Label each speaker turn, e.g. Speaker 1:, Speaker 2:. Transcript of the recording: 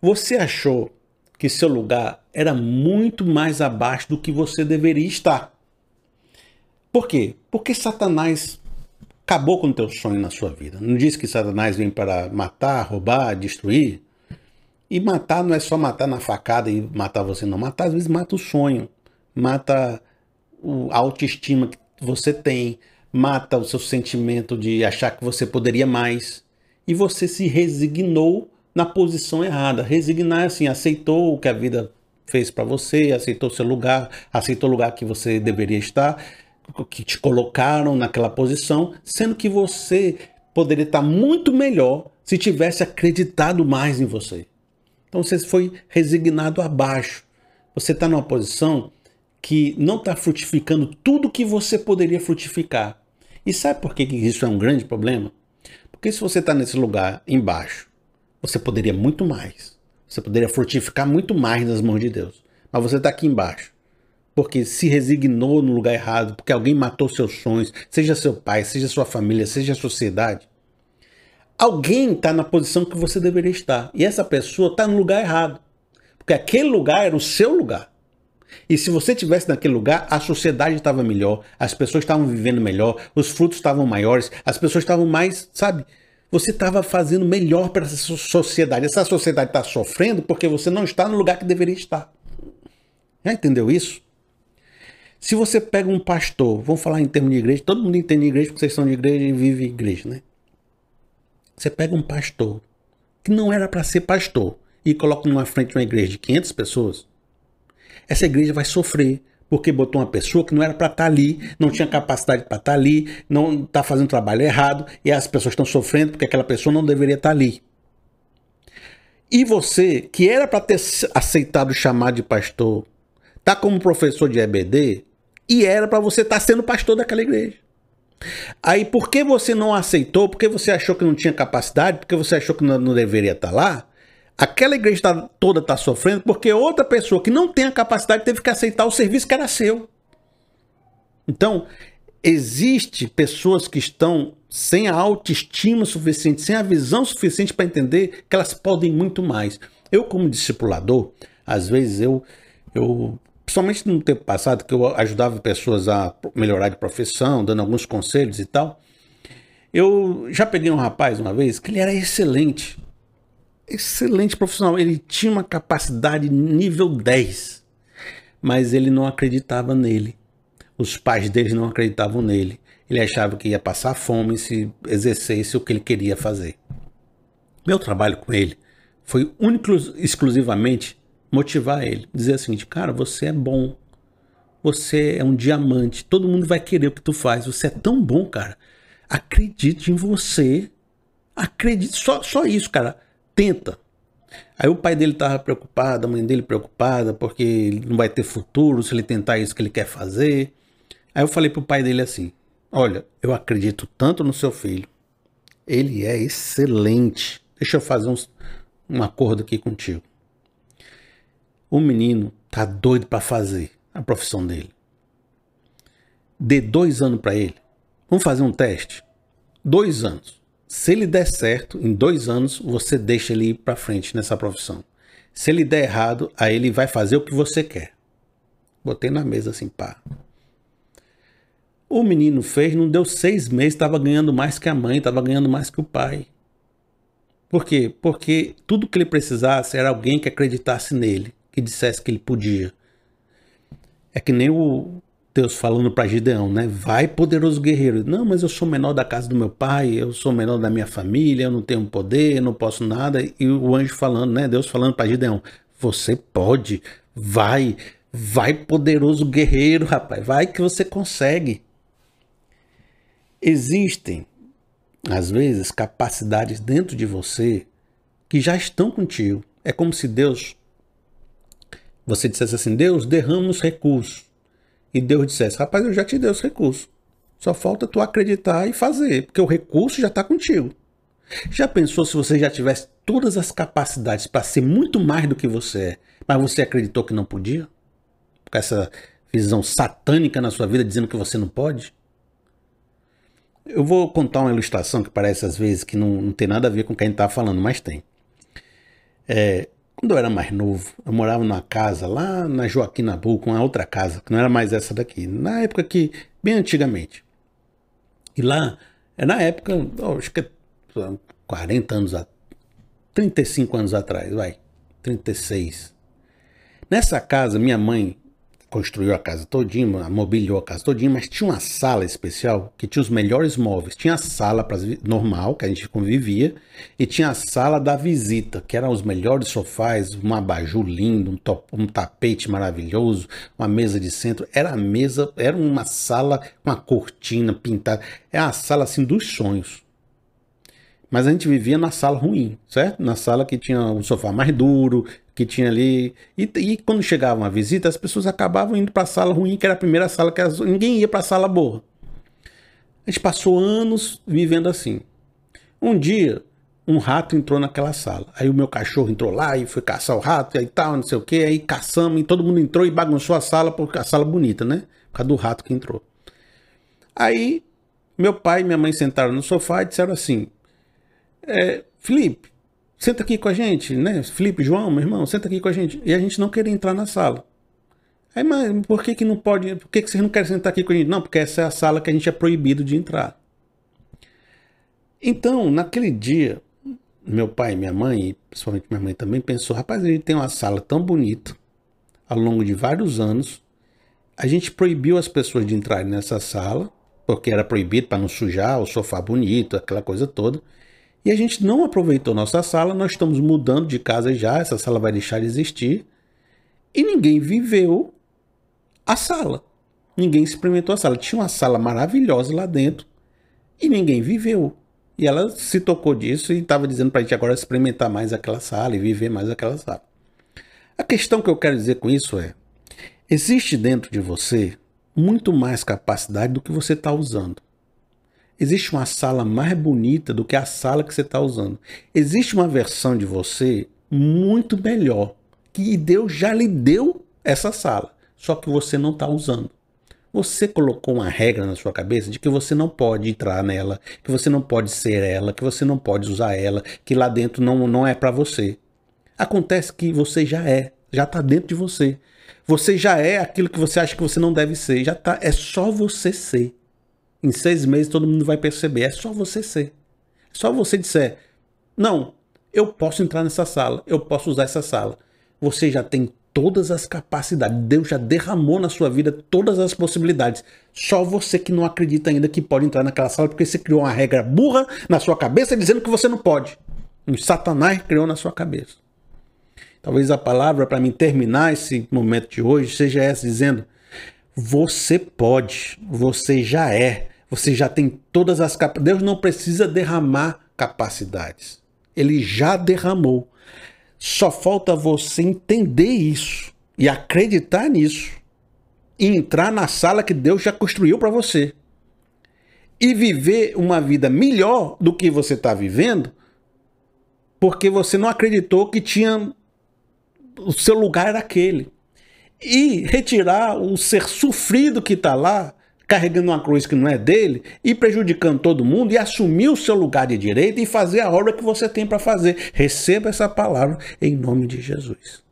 Speaker 1: Você achou que seu lugar era muito mais abaixo do que você deveria estar. Por quê? Porque Satanás acabou com o teu sonho na sua vida. Não diz que Satanás vem para matar, roubar, destruir? E matar não é só matar na facada e matar você, não. Matar às vezes mata o sonho, mata a autoestima que você tem, mata o seu sentimento de achar que você poderia mais. E você se resignou na posição errada. Resignar assim, aceitou o que a vida fez para você, aceitou seu lugar, aceitou o lugar que você deveria estar, que te colocaram naquela posição, sendo que você poderia estar muito melhor se tivesse acreditado mais em você. Então você foi resignado abaixo. Você está numa posição que não está frutificando tudo que você poderia frutificar. E sabe por que isso é um grande problema? Porque se você está nesse lugar embaixo, você poderia muito mais. Você poderia frutificar muito mais nas mãos de Deus. Mas você está aqui embaixo. Porque se resignou no lugar errado, porque alguém matou seus sonhos, seja seu pai, seja sua família, seja a sociedade. Alguém está na posição que você deveria estar. E essa pessoa está no lugar errado. Porque aquele lugar era o seu lugar. E se você tivesse naquele lugar, a sociedade estava melhor, as pessoas estavam vivendo melhor, os frutos estavam maiores, as pessoas estavam mais, sabe, você estava fazendo melhor para essa sociedade. Essa sociedade está sofrendo porque você não está no lugar que deveria estar. Já entendeu isso? Se você pega um pastor, vamos falar em termos de igreja, todo mundo entende igreja porque vocês são de igreja e vive igreja, né? Você pega um pastor que não era para ser pastor e coloca numa frente de uma igreja de 500 pessoas, essa igreja vai sofrer porque botou uma pessoa que não era para estar tá ali, não tinha capacidade para estar tá ali, não está fazendo trabalho errado e as pessoas estão sofrendo porque aquela pessoa não deveria estar tá ali. E você, que era para ter aceitado o chamado de pastor, tá como professor de EBD e era para você estar sendo pastor daquela igreja. Aí, por que você não aceitou? Porque você achou que não tinha capacidade? Porque você achou que não, não deveria estar lá? Aquela igreja tá, toda está sofrendo porque outra pessoa que não tem a capacidade teve que aceitar o serviço que era seu. Então, existe pessoas que estão sem a autoestima suficiente, sem a visão suficiente para entender que elas podem muito mais. Eu, como discipulador, às vezes eu, eu principalmente no tempo passado, que eu ajudava pessoas a melhorar de profissão, dando alguns conselhos e tal, eu já peguei um rapaz uma vez que ele era excelente excelente profissional. Ele tinha uma capacidade nível 10, mas ele não acreditava nele. Os pais dele não acreditavam nele. Ele achava que ia passar fome se exercesse o que ele queria fazer. Meu trabalho com ele foi único exclusivamente motivar ele, dizer assim, cara, você é bom. Você é um diamante. Todo mundo vai querer o que tu faz. Você é tão bom, cara. Acredite em você. Acredite. Só, só isso, cara tenta. Aí o pai dele estava preocupado, a mãe dele preocupada, porque ele não vai ter futuro se ele tentar isso que ele quer fazer. Aí eu falei pro pai dele assim: Olha, eu acredito tanto no seu filho. Ele é excelente. Deixa eu fazer uns, um acordo aqui contigo. O menino tá doido para fazer a profissão dele. Dê dois anos para ele. Vamos fazer um teste? Dois anos. Se ele der certo, em dois anos você deixa ele ir para frente nessa profissão. Se ele der errado, aí ele vai fazer o que você quer. Botei na mesa assim, pá. O menino fez, não deu seis meses, estava ganhando mais que a mãe, estava ganhando mais que o pai. Por quê? Porque tudo que ele precisasse era alguém que acreditasse nele, que dissesse que ele podia. É que nem o, Deus falando para Gideão, né? Vai, poderoso guerreiro. Não, mas eu sou menor da casa do meu pai, eu sou menor da minha família, eu não tenho poder, eu não posso nada. E o anjo falando, né? Deus falando para Gideão: Você pode, vai, vai, poderoso guerreiro, rapaz, vai que você consegue. Existem, às vezes, capacidades dentro de você que já estão contigo. É como se Deus, você dissesse assim: Deus, derrama os recursos e Deus dissesse: Rapaz, eu já te dei os recursos. Só falta tu acreditar e fazer, porque o recurso já está contigo. Já pensou se você já tivesse todas as capacidades para ser muito mais do que você é, mas você acreditou que não podia? Com essa visão satânica na sua vida dizendo que você não pode? Eu vou contar uma ilustração que parece às vezes que não, não tem nada a ver com o que a gente está falando, mas tem. É, Quando eu era mais novo, eu morava numa casa lá na Joaquim Nabuco, uma outra casa, que não era mais essa daqui, na época que, bem antigamente. E lá, é na época, acho que 40 anos, 35 anos atrás, vai, 36. Nessa casa, minha mãe construiu a casa todinha, mobiliou a casa todinha, mas tinha uma sala especial que tinha os melhores móveis. Tinha a sala normal, que a gente convivia, e tinha a sala da visita, que eram os melhores sofás, um abajur lindo, um, top, um tapete maravilhoso, uma mesa de centro. Era a mesa, era uma sala com uma cortina pintada. É a sala assim dos sonhos. Mas a gente vivia na sala ruim, certo? Na sala que tinha um sofá mais duro, que tinha ali. E, e quando chegava uma visita, as pessoas acabavam indo para a sala ruim, que era a primeira sala que as, ninguém ia para a sala boa. A gente passou anos vivendo assim. Um dia, um rato entrou naquela sala. Aí o meu cachorro entrou lá e foi caçar o rato e tal, não sei o que. Aí caçamos e todo mundo entrou e bagunçou a sala, porque a sala bonita, né? Por causa do rato que entrou. Aí meu pai e minha mãe sentaram no sofá e disseram assim: é, Felipe, senta aqui com a gente, né? Felipe, João, meu irmão, senta aqui com a gente. E a gente não queria entrar na sala. Aí, mas por que, que não pode? Por que, que vocês não querem sentar aqui com a gente? Não, porque essa é a sala que a gente é proibido de entrar. Então, naquele dia, meu pai e minha mãe, principalmente minha mãe também, pensou: rapaz, a gente tem uma sala tão bonita, ao longo de vários anos, a gente proibiu as pessoas de entrarem nessa sala, porque era proibido para não sujar o sofá bonito, aquela coisa toda. E a gente não aproveitou nossa sala, nós estamos mudando de casa já, essa sala vai deixar de existir. E ninguém viveu a sala. Ninguém experimentou a sala. Tinha uma sala maravilhosa lá dentro e ninguém viveu. E ela se tocou disso e estava dizendo para a gente agora experimentar mais aquela sala e viver mais aquela sala. A questão que eu quero dizer com isso é: existe dentro de você muito mais capacidade do que você está usando. Existe uma sala mais bonita do que a sala que você está usando. Existe uma versão de você muito melhor que Deus já lhe deu essa sala, só que você não está usando. Você colocou uma regra na sua cabeça de que você não pode entrar nela, que você não pode ser ela, que você não pode usar ela, que lá dentro não, não é para você. Acontece que você já é, já está dentro de você. Você já é aquilo que você acha que você não deve ser, já tá, é só você ser. Em seis meses todo mundo vai perceber. É só você ser. É só você disser: Não, eu posso entrar nessa sala, eu posso usar essa sala. Você já tem todas as capacidades. Deus já derramou na sua vida todas as possibilidades. Só você que não acredita ainda que pode entrar naquela sala porque você criou uma regra burra na sua cabeça dizendo que você não pode. Um Satanás criou na sua cabeça. Talvez a palavra para mim terminar esse momento de hoje seja essa dizendo: você pode, você já é, você já tem todas as capacidades. Deus não precisa derramar capacidades. Ele já derramou. Só falta você entender isso e acreditar nisso. E entrar na sala que Deus já construiu para você. E viver uma vida melhor do que você está vivendo, porque você não acreditou que tinha. O seu lugar era aquele e retirar o ser sofrido que está lá, carregando uma cruz que não é dele e prejudicando todo mundo e assumir o seu lugar de direito e fazer a obra que você tem para fazer. Receba essa palavra em nome de Jesus.